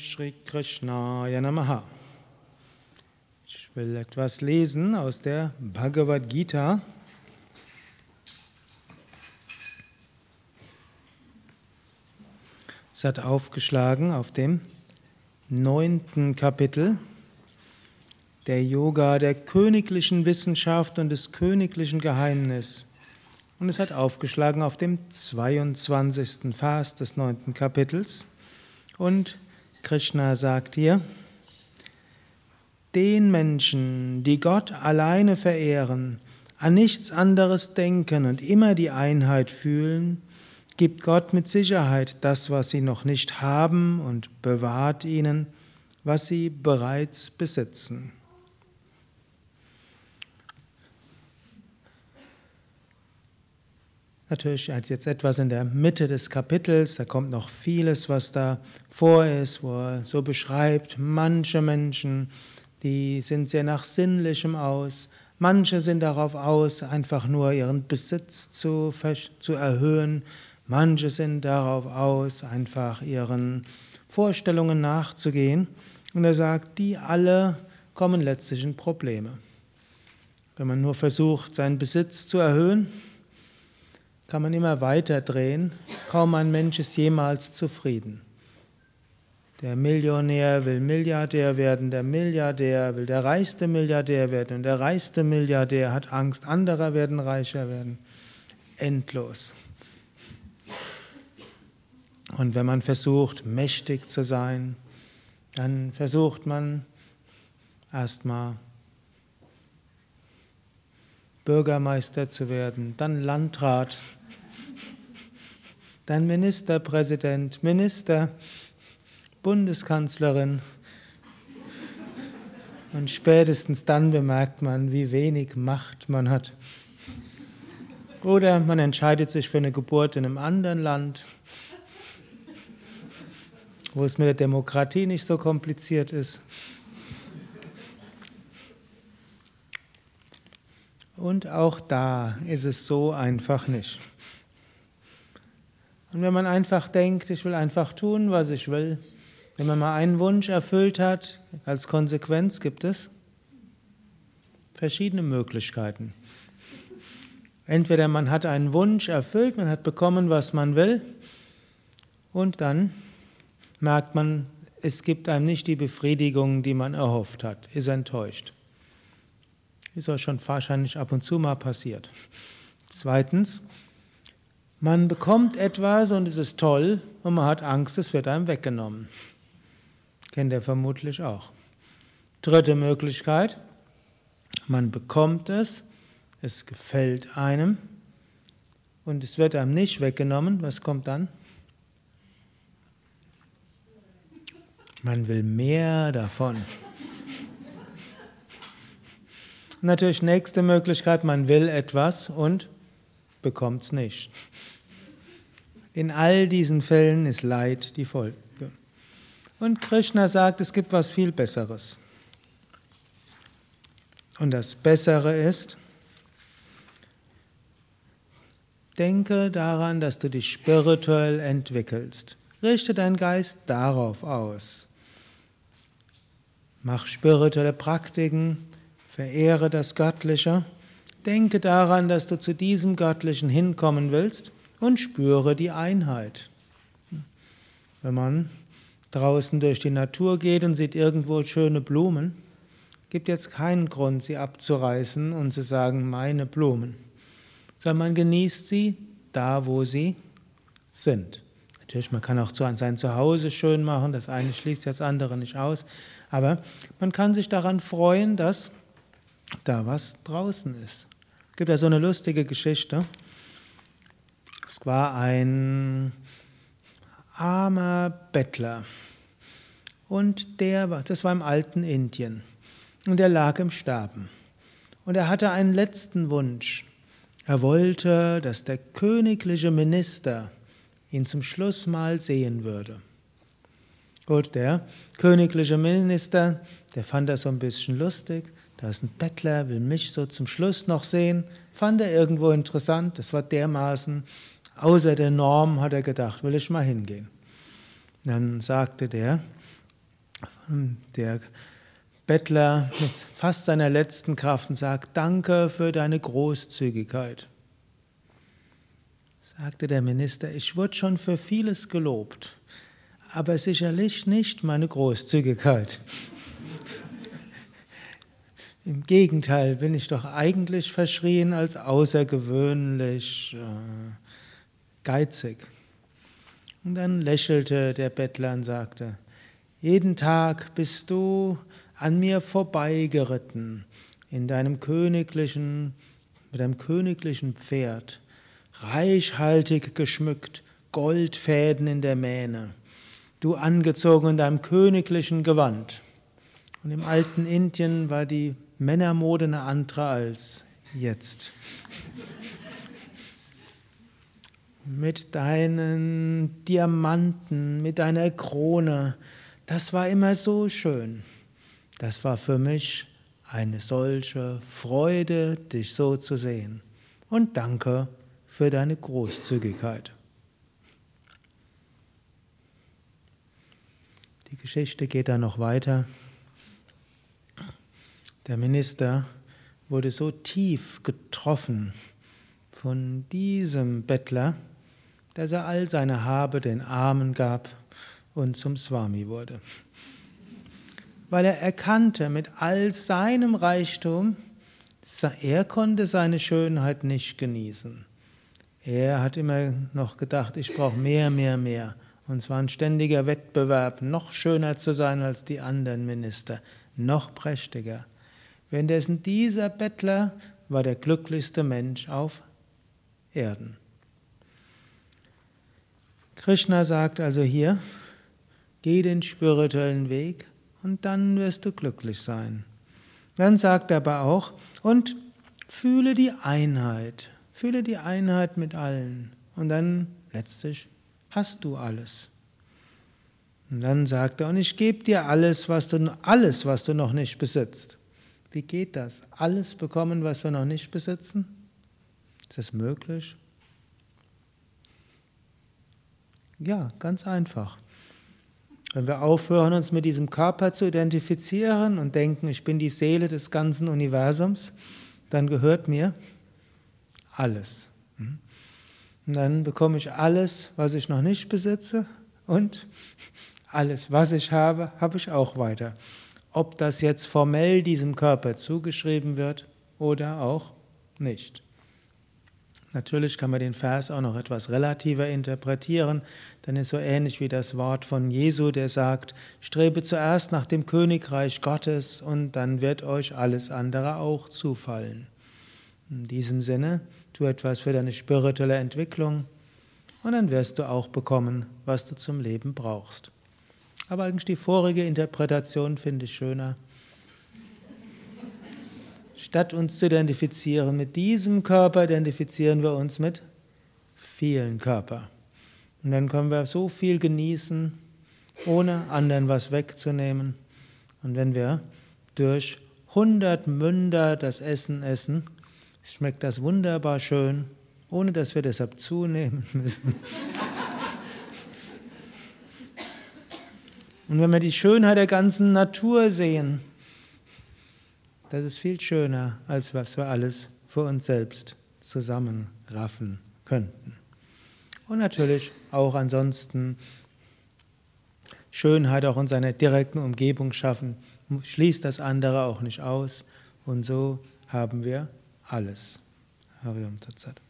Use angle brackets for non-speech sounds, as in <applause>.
Shri Krishnaya Namaha. Ich will etwas lesen aus der Bhagavad Gita. Es hat aufgeschlagen auf dem neunten Kapitel der Yoga der königlichen Wissenschaft und des königlichen Geheimnisses. Und es hat aufgeschlagen auf dem 22. Vers des neunten Kapitels. Und Krishna sagt hier, den Menschen, die Gott alleine verehren, an nichts anderes denken und immer die Einheit fühlen, gibt Gott mit Sicherheit das, was sie noch nicht haben und bewahrt ihnen, was sie bereits besitzen. Natürlich jetzt etwas in der Mitte des Kapitels, da kommt noch vieles, was da vor ist, wo er so beschreibt, manche Menschen, die sind sehr nach Sinnlichem aus, manche sind darauf aus, einfach nur ihren Besitz zu, zu erhöhen, manche sind darauf aus, einfach ihren Vorstellungen nachzugehen. Und er sagt, die alle kommen letztlich in Probleme. Wenn man nur versucht, seinen Besitz zu erhöhen, kann man immer weiter drehen. Kaum ein Mensch ist jemals zufrieden. Der Millionär will Milliardär werden, der Milliardär will der reichste Milliardär werden und der reichste Milliardär hat Angst, andere werden reicher werden. Endlos. Und wenn man versucht, mächtig zu sein, dann versucht man erstmal Bürgermeister zu werden, dann Landrat, dann Ministerpräsident, Minister, Bundeskanzlerin. Und spätestens dann bemerkt man, wie wenig Macht man hat. Oder man entscheidet sich für eine Geburt in einem anderen Land, wo es mit der Demokratie nicht so kompliziert ist. Und auch da ist es so einfach nicht. Und wenn man einfach denkt, ich will einfach tun, was ich will, wenn man mal einen Wunsch erfüllt hat, als Konsequenz gibt es verschiedene Möglichkeiten. Entweder man hat einen Wunsch erfüllt, man hat bekommen, was man will, und dann merkt man, es gibt einem nicht die Befriedigung, die man erhofft hat, ist enttäuscht. Ist auch schon wahrscheinlich ab und zu mal passiert. Zweitens, man bekommt etwas und es ist toll und man hat Angst, es wird einem weggenommen. Kennt ihr vermutlich auch. Dritte Möglichkeit, man bekommt es, es gefällt einem und es wird einem nicht weggenommen. Was kommt dann? Man will mehr davon. Natürlich nächste Möglichkeit, man will etwas und bekommt es nicht. In all diesen Fällen ist Leid die Folge. Und Krishna sagt, es gibt was viel Besseres. Und das Bessere ist, denke daran, dass du dich spirituell entwickelst. Richte deinen Geist darauf aus. Mach spirituelle Praktiken, verehre das Göttliche Denke daran, dass du zu diesem Göttlichen hinkommen willst und spüre die Einheit. Wenn man draußen durch die Natur geht und sieht irgendwo schöne Blumen, gibt jetzt keinen Grund, sie abzureißen und zu sagen, meine Blumen, sondern man genießt sie da, wo sie sind. Natürlich, man kann auch sein Zuhause schön machen, das eine schließt das andere nicht aus, aber man kann sich daran freuen, dass da was draußen ist. Es gibt ja so eine lustige Geschichte. Es war ein armer Bettler und der war, das war im alten Indien und er lag im Sterben und er hatte einen letzten Wunsch. Er wollte, dass der königliche Minister ihn zum Schluss mal sehen würde. Gut, der königliche Minister, der fand das so ein bisschen lustig da ist ein Bettler, will mich so zum Schluss noch sehen. Fand er irgendwo interessant. Das war dermaßen außer der Norm, hat er gedacht, will ich mal hingehen. Dann sagte der der Bettler mit fast seiner letzten Kraft und sagt, danke für deine Großzügigkeit. Sagte der Minister, ich wurde schon für vieles gelobt, aber sicherlich nicht meine Großzügigkeit. Im Gegenteil bin ich doch eigentlich verschrien als außergewöhnlich äh, geizig. Und dann lächelte der Bettler und sagte, jeden Tag bist du an mir vorbeigeritten in deinem königlichen, mit deinem königlichen Pferd, reichhaltig geschmückt, Goldfäden in der Mähne, du angezogen in deinem königlichen Gewand. Und im alten Indien war die Männermode eine andere als jetzt. mit deinen Diamanten, mit deiner Krone, das war immer so schön. Das war für mich eine solche Freude, dich so zu sehen. Und danke für deine Großzügigkeit. Die Geschichte geht dann noch weiter. Der Minister wurde so tief getroffen von diesem Bettler, dass er all seine Habe den Armen gab und zum Swami wurde. Weil er erkannte mit all seinem Reichtum, er konnte seine Schönheit nicht genießen. Er hat immer noch gedacht, ich brauche mehr, mehr, mehr. Und zwar ein ständiger Wettbewerb, noch schöner zu sein als die anderen Minister, noch prächtiger. Währenddessen dieser Bettler war der glücklichste Mensch auf Erden. Krishna sagt also hier, geh den spirituellen Weg und dann wirst du glücklich sein. Dann sagt er aber auch, und fühle die Einheit, fühle die Einheit mit allen und dann letztlich hast du alles. Und dann sagt er, und ich gebe dir alles, was du, alles, was du noch nicht besitzt. Wie geht das? Alles bekommen, was wir noch nicht besitzen? Ist das möglich? Ja, ganz einfach. Wenn wir aufhören, uns mit diesem Körper zu identifizieren und denken, ich bin die Seele des ganzen Universums, dann gehört mir alles. Hm? Und dann bekomme ich alles, was ich noch nicht besitze und alles, was ich habe, habe ich auch weiter ob das jetzt formell diesem Körper zugeschrieben wird oder auch nicht. Natürlich kann man den Vers auch noch etwas relativer interpretieren, dann ist so ähnlich wie das Wort von Jesu, der sagt, strebe zuerst nach dem Königreich Gottes und dann wird euch alles andere auch zufallen. In diesem Sinne, tu etwas für deine spirituelle Entwicklung und dann wirst du auch bekommen, was du zum Leben brauchst. Aber eigentlich die vorige Interpretation finde ich schöner. Statt uns zu identifizieren mit diesem Körper, identifizieren wir uns mit vielen Körpern. Und dann können wir so viel genießen, ohne anderen was wegzunehmen. Und wenn wir durch 100 Münder das Essen essen, schmeckt das wunderbar schön, ohne dass wir deshalb zunehmen <laughs> müssen. Und wenn wir die Schönheit der ganzen Natur sehen, das ist viel schöner, als was wir alles für uns selbst zusammenraffen könnten. Und natürlich auch ansonsten Schönheit auch in seiner direkten Umgebung schaffen, schließt das andere auch nicht aus. Und so haben wir alles. Harium Tatsat.